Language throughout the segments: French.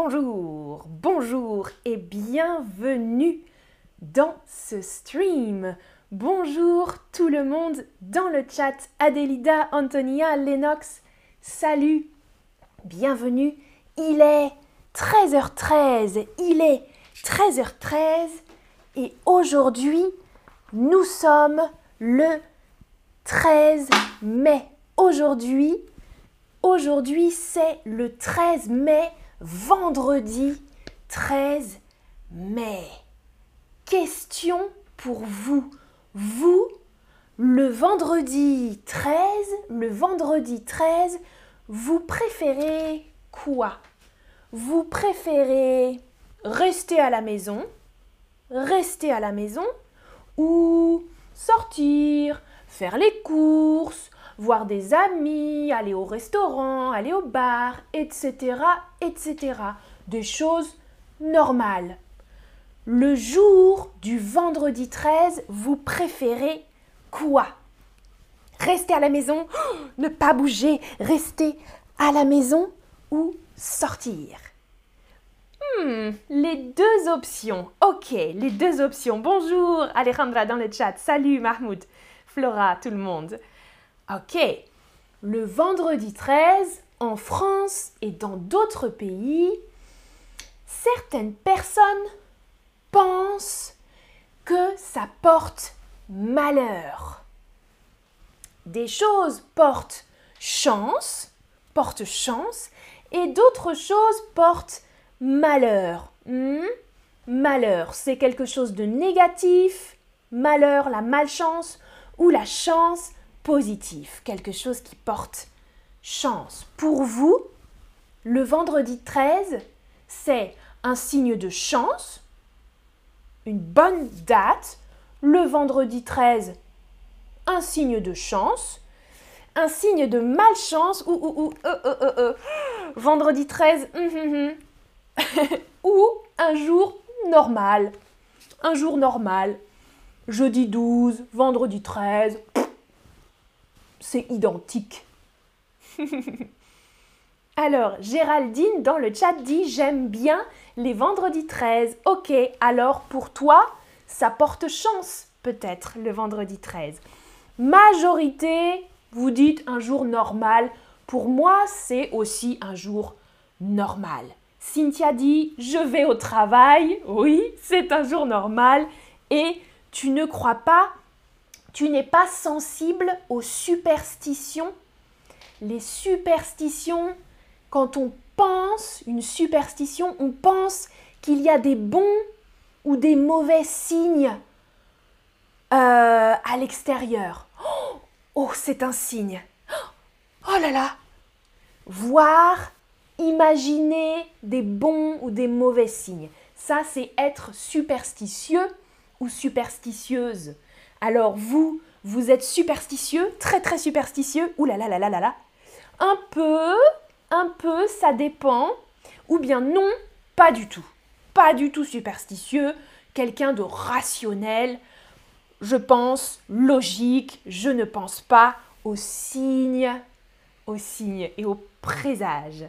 Bonjour, bonjour et bienvenue dans ce stream. Bonjour tout le monde dans le chat. Adelida, Antonia, Lennox, salut, bienvenue. Il est 13h13, il est 13h13 et aujourd'hui nous sommes le 13 mai. Aujourd'hui, aujourd'hui c'est le 13 mai vendredi 13 mai. Question pour vous. Vous, le vendredi 13, le vendredi 13, vous préférez quoi? Vous préférez rester à la maison, rester à la maison ou sortir, faire les courses, voir des amis, aller au restaurant, aller au bar, etc., etc. Des choses normales. Le jour du vendredi 13, vous préférez quoi? Rester à la maison, ne pas bouger, rester à la maison ou sortir? Hmm, les deux options. Ok, les deux options. Bonjour Alejandra dans le chat. Salut Mahmoud, Flora, tout le monde. Ok, le vendredi 13, en France et dans d'autres pays, certaines personnes pensent que ça porte malheur. Des choses portent chance, portent chance, et d'autres choses portent malheur. Hmm? Malheur, c'est quelque chose de négatif. Malheur, la malchance ou la chance quelque chose qui porte chance. Pour vous, le vendredi 13, c'est un signe de chance, une bonne date. Le vendredi 13, un signe de chance. Un signe de malchance ou, ou, ou euh, euh, euh, vendredi 13 hum, hum, hum. ou un jour normal. Un jour normal. Jeudi 12, vendredi 13. C'est identique. alors, Géraldine dans le chat dit J'aime bien les vendredis 13. Ok, alors pour toi, ça porte chance peut-être le vendredi 13. Majorité, vous dites un jour normal. Pour moi, c'est aussi un jour normal. Cynthia dit Je vais au travail. Oui, c'est un jour normal. Et tu ne crois pas, tu n'es pas sensible aux superstitions. Les superstitions, quand on pense une superstition, on pense qu'il y a des bons ou des mauvais signes euh, à l'extérieur. Oh, oh, c'est un signe. Oh là là Voir imaginer des bons ou des mauvais signes. Ça, c'est être superstitieux ou superstitieuse. Alors vous, vous êtes superstitieux, très très superstitieux, ouh là là là là là là. Un peu, un peu, ça dépend. Ou bien non, pas du tout. Pas du tout superstitieux, quelqu'un de rationnel. Je pense logique, je ne pense pas aux signes, aux signes et aux présages.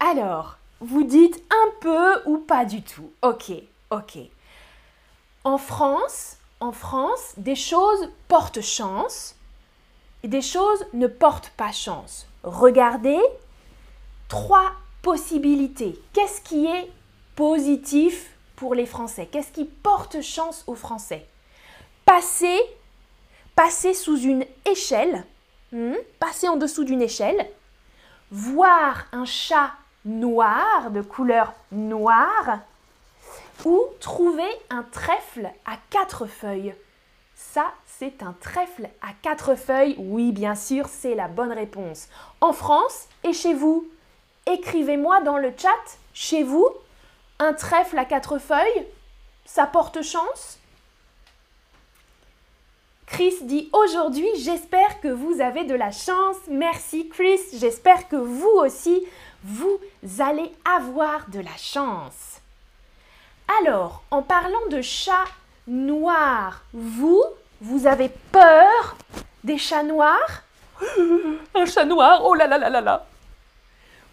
Alors, vous dites un peu ou pas du tout. Ok, ok. En France, en France, des choses portent chance et des choses ne portent pas chance. Regardez trois possibilités. Qu'est-ce qui est positif pour les Français? Qu'est-ce qui porte chance aux Français? Passer, passer sous une échelle, hmm, passer en dessous d'une échelle, voir un chat noir, de couleur noire, ou trouver un trèfle à quatre feuilles. Ça, c'est un trèfle à quatre feuilles? Oui, bien sûr, c'est la bonne réponse. En France et chez vous Écrivez-moi dans le chat, chez vous, un trèfle à quatre feuilles, ça porte chance? Chris dit aujourd'hui, j'espère que vous avez de la chance. Merci Chris, j'espère que vous aussi, vous allez avoir de la chance. Alors, en parlant de chats noirs, vous, vous avez peur des chats noirs? Un chat noir, oh là là là là là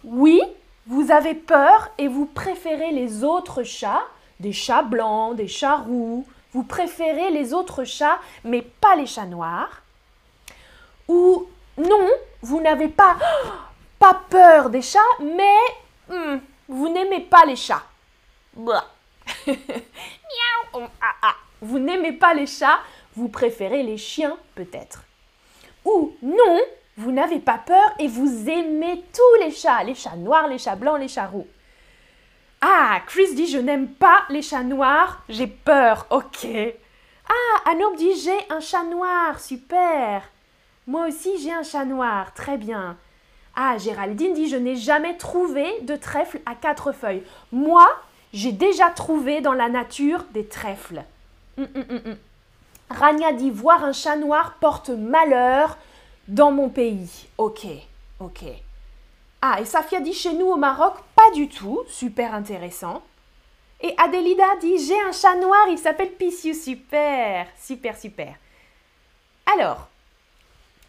Oui, vous avez peur et vous préférez les autres chats, des chats blancs, des chats roux, vous préférez les autres chats mais pas les chats noirs. Ou non, vous n'avez pas, pas peur des chats mais hmm, vous n'aimez pas les chats. Vous n'aimez pas les chats, vous préférez les chiens peut-être. Ou non, vous n'avez pas peur et vous aimez tous les chats, les chats noirs, les chats blancs, les chats roux. Ah, Chris dit je n'aime pas les chats noirs, j'ai peur, ok. Ah, Anouk dit j'ai un chat noir, super. Moi aussi j'ai un chat noir, très bien. Ah, Géraldine dit je n'ai jamais trouvé de trèfle à quatre feuilles. Moi, j'ai déjà trouvé dans la nature des trèfles. Hum, hum, hum, Rania dit voir un chat noir porte malheur dans mon pays. Ok, ok. Ah, et Safia dit chez nous au Maroc, pas du tout. Super intéressant. Et Adelida dit j'ai un chat noir, il s'appelle Pissiu. Super, super, super. Alors,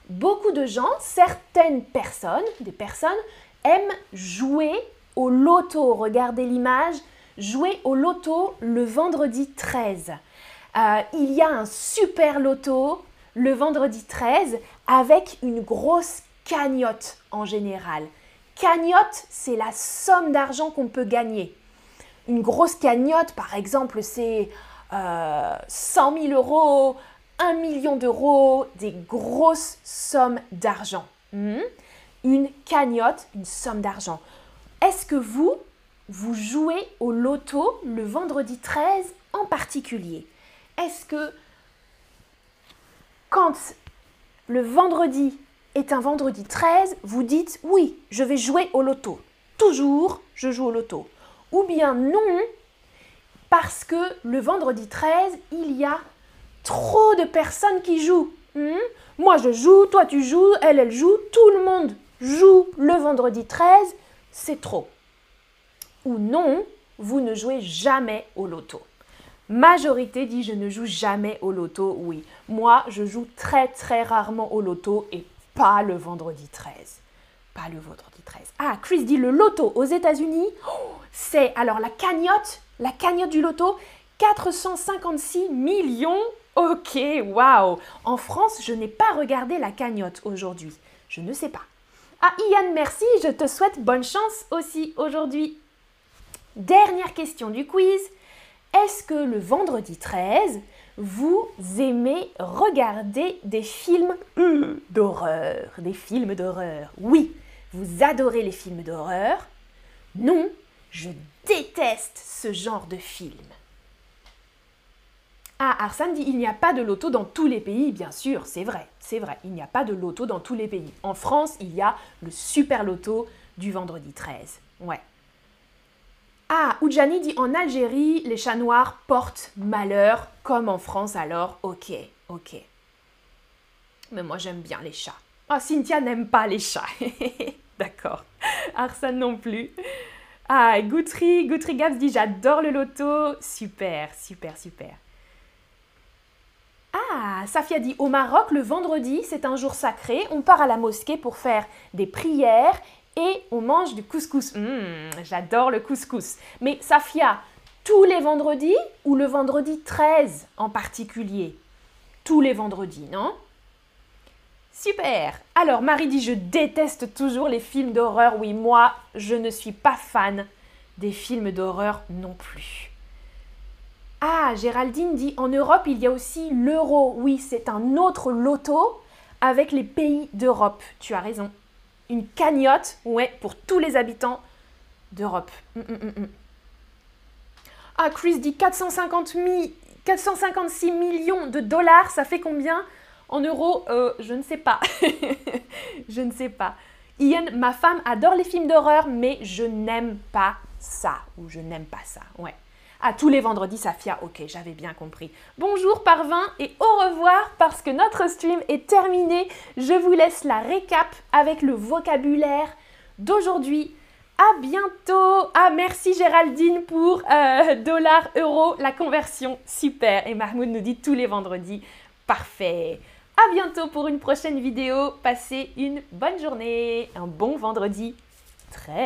beaucoup de gens, certaines personnes, des personnes, aiment jouer au loto. Regardez l'image. Jouer au loto le vendredi 13. Euh, il y a un super loto le vendredi 13 avec une grosse cagnotte en général. Cagnotte, c'est la somme d'argent qu'on peut gagner. Une grosse cagnotte, par exemple, c'est euh, 100 000 euros, 1 million d'euros, des grosses sommes d'argent. Hmm? Une cagnotte, une somme d'argent. Est-ce que vous, vous jouez au loto le vendredi 13 en particulier Est-ce que quand le vendredi est un vendredi 13, vous dites oui, je vais jouer au loto. Toujours, je joue au loto. Ou bien non, parce que le vendredi 13, il y a trop de personnes qui jouent. Hmm? Moi, je joue, toi, tu joues, elle, elle joue, tout le monde joue le vendredi 13, c'est trop. Ou non, vous ne jouez jamais au loto. Majorité dit je ne joue jamais au loto, oui. Moi, je joue très très rarement au loto et pas le vendredi 13. Pas le vendredi 13. Ah, Chris dit le loto aux États-Unis, oh, c'est alors la cagnotte, la cagnotte du loto, 456 millions. Ok, waouh. En France, je n'ai pas regardé la cagnotte aujourd'hui. Je ne sais pas. Ah, Ian, merci. Je te souhaite bonne chance aussi aujourd'hui. Dernière question du quiz. Est-ce que le vendredi 13, vous aimez regarder des films d'horreur Des films d'horreur? Oui, vous adorez les films d'horreur? Non, je déteste ce genre de film. Ah, Arsène dit il n'y a pas de loto dans tous les pays, bien sûr, c'est vrai, c'est vrai, il n'y a pas de loto dans tous les pays. En France, il y a le super loto du vendredi 13. Ouais, ah, Oudjani dit en Algérie, les chats noirs portent malheur, comme en France alors. Ok, ok. Mais moi j'aime bien les chats. Ah, Cynthia n'aime pas les chats. D'accord. Arsène non plus. Ah, Goutry, Goutry Gabs dit j'adore le loto. Super, super, super. Ah, Safia dit au Maroc, le vendredi, c'est un jour sacré. On part à la mosquée pour faire des prières et on mange du couscous. Mmh, j'adore le couscous. Mais Safia, tous les vendredis ou le vendredi 13 en particulier? Tous les vendredis, non? Super Alors, Marie dit, je déteste toujours les films d'horreur. Oui, moi, je ne suis pas fan des films d'horreur non plus. Ah, Géraldine dit, en Europe, il y a aussi l'euro. Oui, c'est un autre loto avec les pays d'Europe. Tu as raison une cagnotte, ouais, pour tous les habitants d'Europe. Mm, mm, mm, ah, Chris dit 450 456 millions de dollars, ça fait combien en euros euh, Je ne sais pas. je ne sais pas. Ian, ma femme adore les films d'horreur, mais je n'aime pas ça. Ou je n'aime pas ça, ouais. À tous les vendredis, Safia, ok, j'avais bien compris. Bonjour Parvin et au revoir parce que notre stream est terminé. Je vous laisse la récap avec le vocabulaire d'aujourd'hui. À bientôt. Ah merci Géraldine pour euh, dollar euro la conversion super. Et Mahmoud nous dit tous les vendredis. Parfait. À bientôt pour une prochaine vidéo. Passez une bonne journée, un bon vendredi. Très